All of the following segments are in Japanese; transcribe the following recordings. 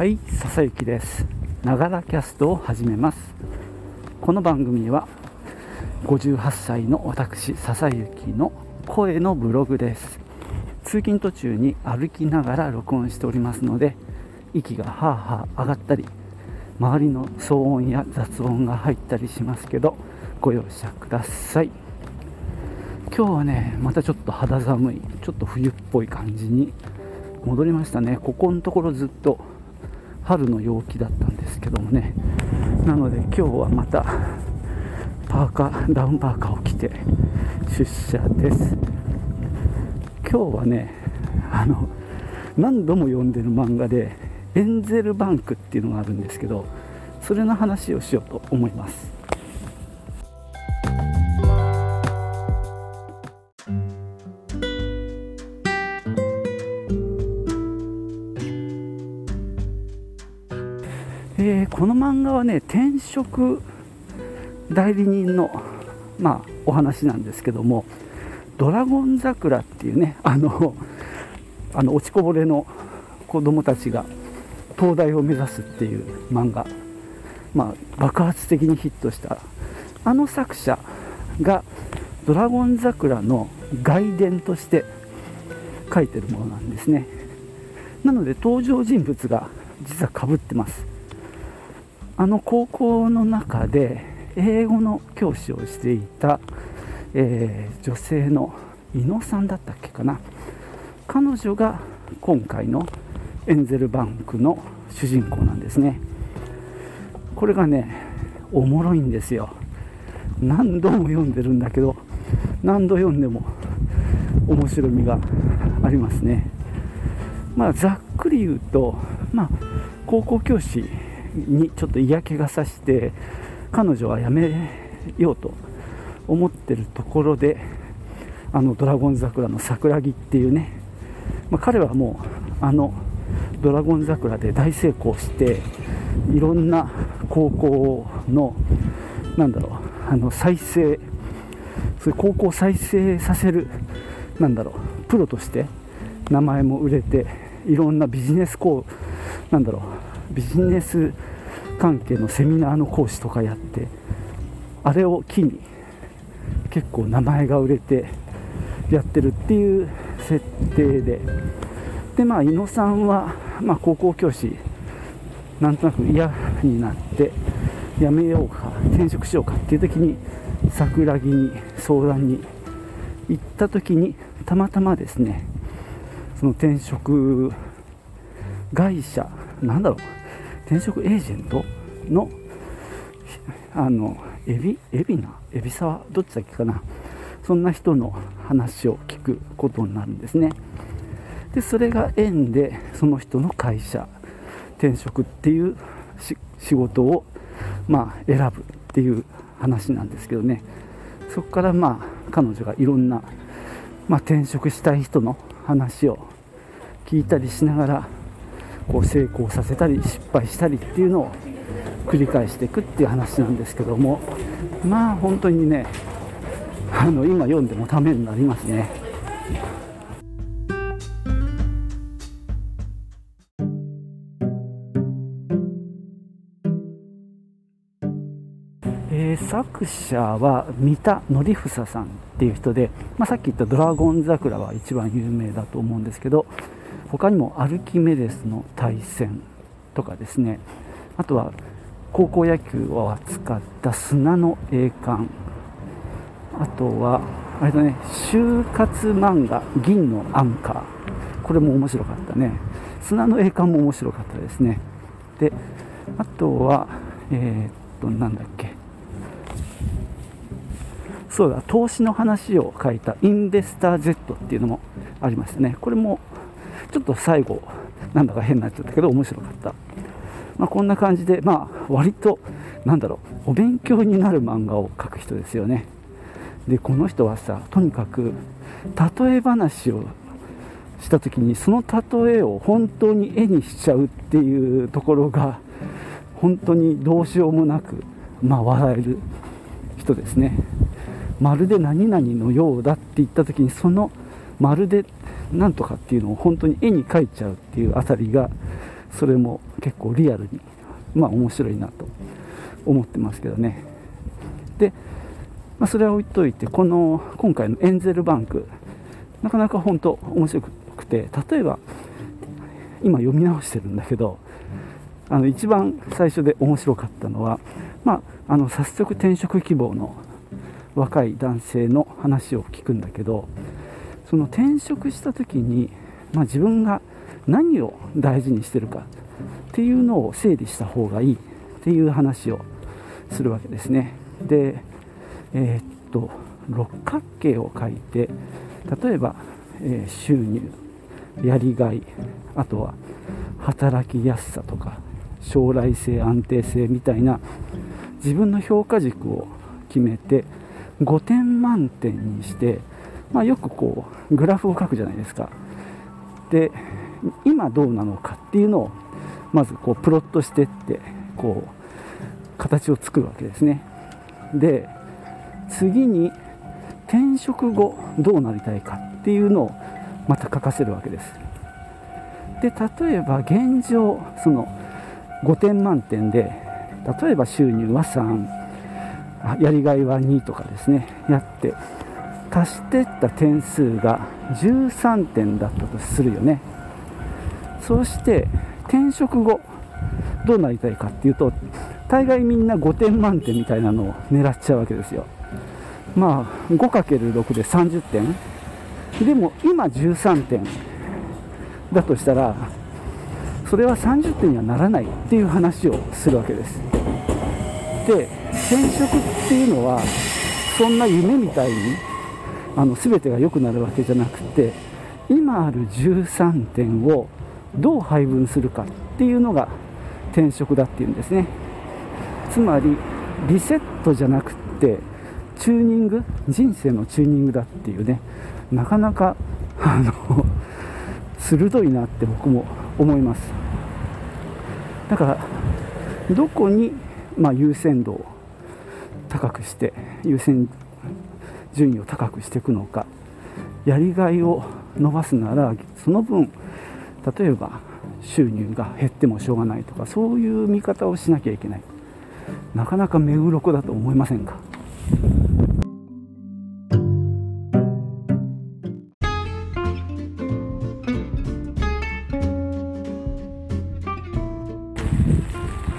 はい笹雪です。ながらキャストを始めます。この番組は58歳の私笹雪の声のブログです。通勤途中に歩きながら録音しておりますので息がはあはあ上がったり周りの騒音や雑音が入ったりしますけどご容赦ください。今日はねまたちょっと肌寒いちょっと冬っぽい感じに戻りましたね。ここのところずっと春の陽気だったんですけどもね。なので今日はまたパーカーダウンパーカーを着て出社です。今日はねあの何度も読んでる漫画でエンゼルバンクっていうのがあるんですけどそれの話をしようと思います。はね転職代理人の、まあ、お話なんですけども「ドラゴン桜」っていうねあのあの落ちこぼれの子供たちが東大を目指すっていう漫画、まあ、爆発的にヒットしたあの作者が「ドラゴン桜」の外伝として書いてるものなんですね。なので登場人物が実はかぶってます。あの高校の中で英語の教師をしていた、えー、女性の伊野さんだったっけかな。彼女が今回のエンゼルバンクの主人公なんですね。これがねおもろいんですよ。何度も読んでるんだけど何度読んでも面白みがありますね。まあざっくり言うとまあ高校教師にちょっと嫌気がさして彼女は辞めようと思ってるところであのドラゴン桜の桜木っていうね、まあ、彼はもうあのドラゴン桜で大成功していろんな高校のなんだろうあの再生そういう高校再生させるなんだろうプロとして名前も売れていろんなビジネス校なんだろうビジネス関係のセミナーの講師とかやってあれを機に結構名前が売れてやってるっていう設定ででまあ伊野さんは、まあ、高校教師なんとなく嫌になって辞めようか転職しようかっていう時に桜木に相談に行った時にたまたまですねその転職会社なんだろう転職エージェントのあのエビ？エビナ？エビサワ？どっちだっけかな？そんな人の話を聞くことになるんですね。でそれが縁でその人の会社転職っていう仕事をまあ選ぶっていう話なんですけどね。そこからまあ彼女がいろんな、まあ、転職したい人の話を聞いたりしながらこう成功させたり失敗したりっていうのを繰り返していくっていう話なんですけどもまあ本当にねあの今読んでもためになりますね。えー、作者は三田紀房さんっていう人で、まあ、さっき言った「ドラゴン桜」は一番有名だと思うんですけど他にも「アルキメデスの対戦」とかですね。あとは高校野球を扱った砂の栄冠。あとはあれだね就活漫画「銀のアンカー」これも面白かったね。砂の栄冠も面白かったですね。であとはえー、っとなんだっけ。そうだ投資の話を書いた「インベスター Z」っていうのもありましたね。これもちょっと最後なんだか変になっちゃったけど面白かった、まあ、こんな感じでまあ割となんだろうお勉強になる漫画を描く人ですよね。でこの人はさとにかく例え話をした時にその例えを本当に絵にしちゃうっていうところが本当にどうしようもなくまあ笑える人ですね。まるで何々のようだって言った時にそのまるでなんとかっていうのを本当に絵に描いちゃうっていうあたりがそれも結構リアルにまあ面白いなと思ってますけどね。で、まあ、それは置いといてこの今回のエンゼルバンクなかなか本当面白くて例えば今読み直してるんだけどあの一番最初で面白かったのは、まあ、あの早速転職希望の若い男性の話を聞くんだけどその転職した時に、まあ、自分が何を大事にしてるかっていうのを整理した方がいいっていう話をするわけですね。でえー、っと六角形を書いて例えば、えー、収入やりがいあとは働きやすさとか将来性安定性みたいな自分の評価軸を決めて5点満点にして、まあ、よくこうグラフを書くじゃないですか。で今どうなのかっていうのをまずこうプロットしてってこう形を作るわけですね。で次に転職後どうなりたいかっていうのをまた書かせるわけです。で例えば現状その5点満点で例えば収入は3やりがいは2とかですねやって足してった点数が13点だったとするよね。そして転職後どうなりたいかっていうと大概みんな5点満点みたいなのを狙っちゃうわけですよ。まあ 5×6 で30点。でも今13点だとしたらそれは30点にはならないっていう話をするわけです。で転職っていうのはそんな夢みたいにあの全てが良くなるわけじゃなくて今ある13点をどう配分するかっていうのが転職だっていうんですね。つまりリセットじゃなくってチューニング人生のチューニングだっていうねなかなかあの鋭いなって僕も思います。だからどこに、まあ、優先度を高くして優先順位を高くしていくのかやりがいを伸ばすならその分例えば収入が減ってもしょうがないとかそういう見方をしなきゃいけない。なかなか目黒だと思いませんか？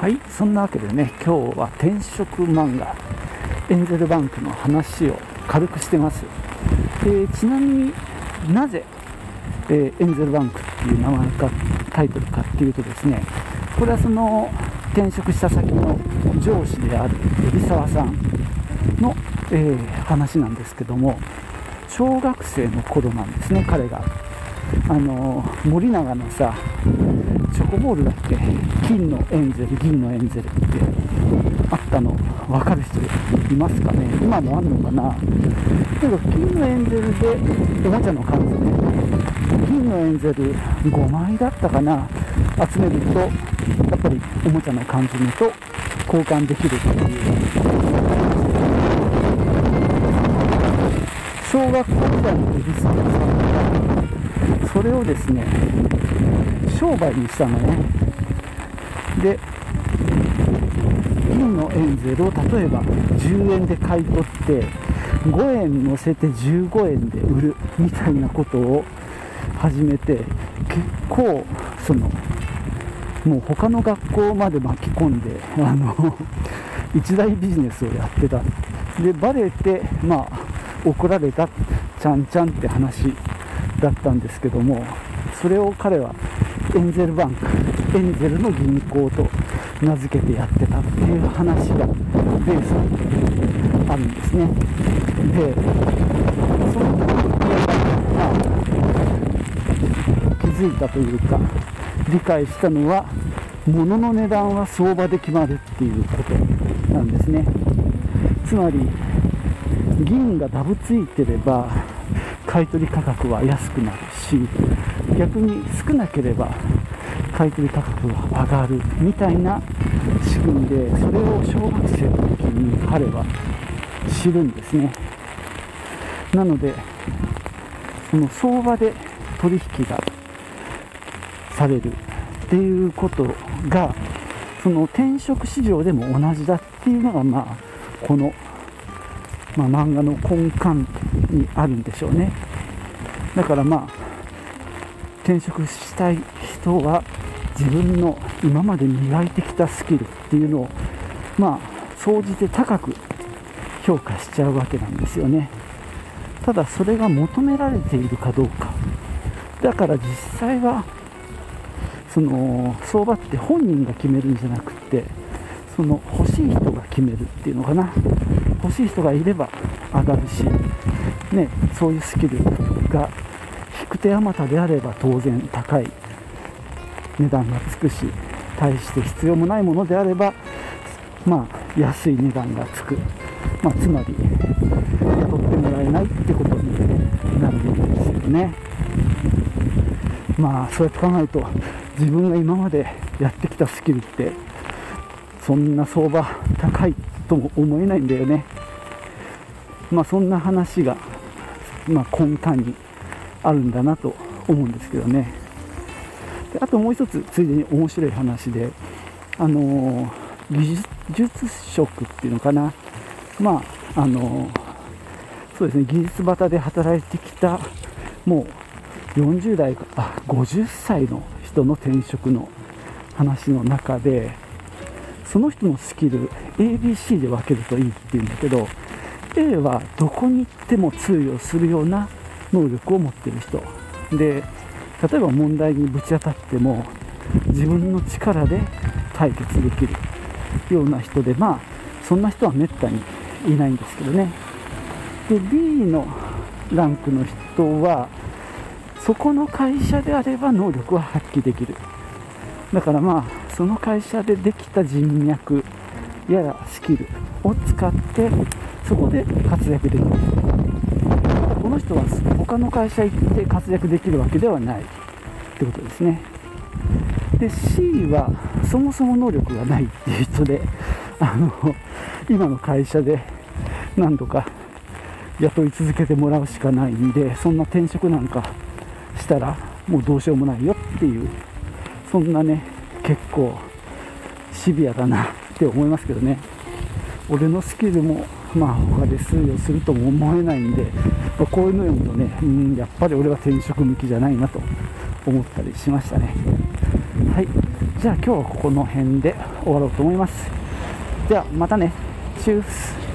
はいそんなわけでね今日は転職漫画エンゼルバンクの話を軽くしてます、えー、ちなみになぜ、えー、エンゼルバンクっていう名前かタイトルかっていうとですねこれはその転職した先の上司である海老沢さんの、えー、話なんですけども小学生の頃なんですね彼が。あの森永のさチョコボールだっけ？金のエンゼル銀のエンゼルってあったの分かる人いますかね？今もあんのかな？けど金のエンゼルでおもちゃの数ね銀のエンゼル5枚だったかな？集めるとやっぱりおもちゃの缶詰と交換できるっていう。小学校時代のエビさんがそれをですね商売にしたのね。で銀のエンゼルを例えば10円で買い取って5円乗せて15円で売るみたいなことを始めて結構そのもう他の学校まで巻き込んであの 一大ビジネスをやってた。でバレてまあ怒られたちゃんちゃんって話だったんですけどもそれを彼はエンゼルバンクエンゼルの銀行と名付けてやってたっていう話がベースにあるんですね。でそのまあ気づいたというか理解したのは物の値段は相場で決まるっていうことなんですね。つまり銀がダブついてれば買取価格は安くなるし逆に少なければ買取価格は上がるみたいな仕組みでそれを小学生の時に彼は知るんですね。なのでその相場で取引がされるっていうことがその転職市場でも同じだっていうのがまあこの、まあ、漫画の根幹にあるんでしょうね。だからまあ転職したい人は自分の今まで磨いてきたスキルっていうのをまあ総じて高く評価しちゃうわけなんですよね。ただそれが求められているかどうか。だから実際はその相場って本人が決めるんじゃなくってその欲しい人が決めるっていうのかな。欲しい人がいれば上がるし、ね、そういうスキルが引く手あまたであれば当然高い。値段がつくし対して必要もないものであればまあ安い値段がつく、まあ、つまり雇ってもらえないってことになるんですよね。まあそうやって考えると自分が今までやってきたスキルってそんな相場高いとも思えないんだよね。まあそんな話が、まあ、根幹にあるんだなと思うんですけどね。であともう一つついでに面白い話であの技術職っていうのかな。まああのそうですね技術畑で働いてきたもう40代あ50歳の人の転職の話の中でその人のスキル ABC で分けるといいっていうんだけど A はどこに行っても通用するような能力を持ってる人。で例えば問題にぶち当たっても自分の力で解決できるような人でまあそんな人はめったにいないんですけどね。で B のランクの人はそこの会社であれば能力は発揮できる。だからまあその会社でできた人脈やらスキルを使ってそこで活躍できる。の人は他の会社行って活躍できるわけではないってことですね。で C はそもそも能力がないっていう人であの今の会社で何とか雇い続けてもらうしかないんでそんな転職なんかしたらもうどうしようもないよっていうそんなね結構シビアだなって思いますけどね。俺のスキルもまあ他で通用するとも思えないんで、まあ、こういうの読むとねうんやっぱり俺は転職向きじゃないなと思ったりしましたね。はい。じゃあ今日はここの辺で終わろうと思います。ではまたね。チュース。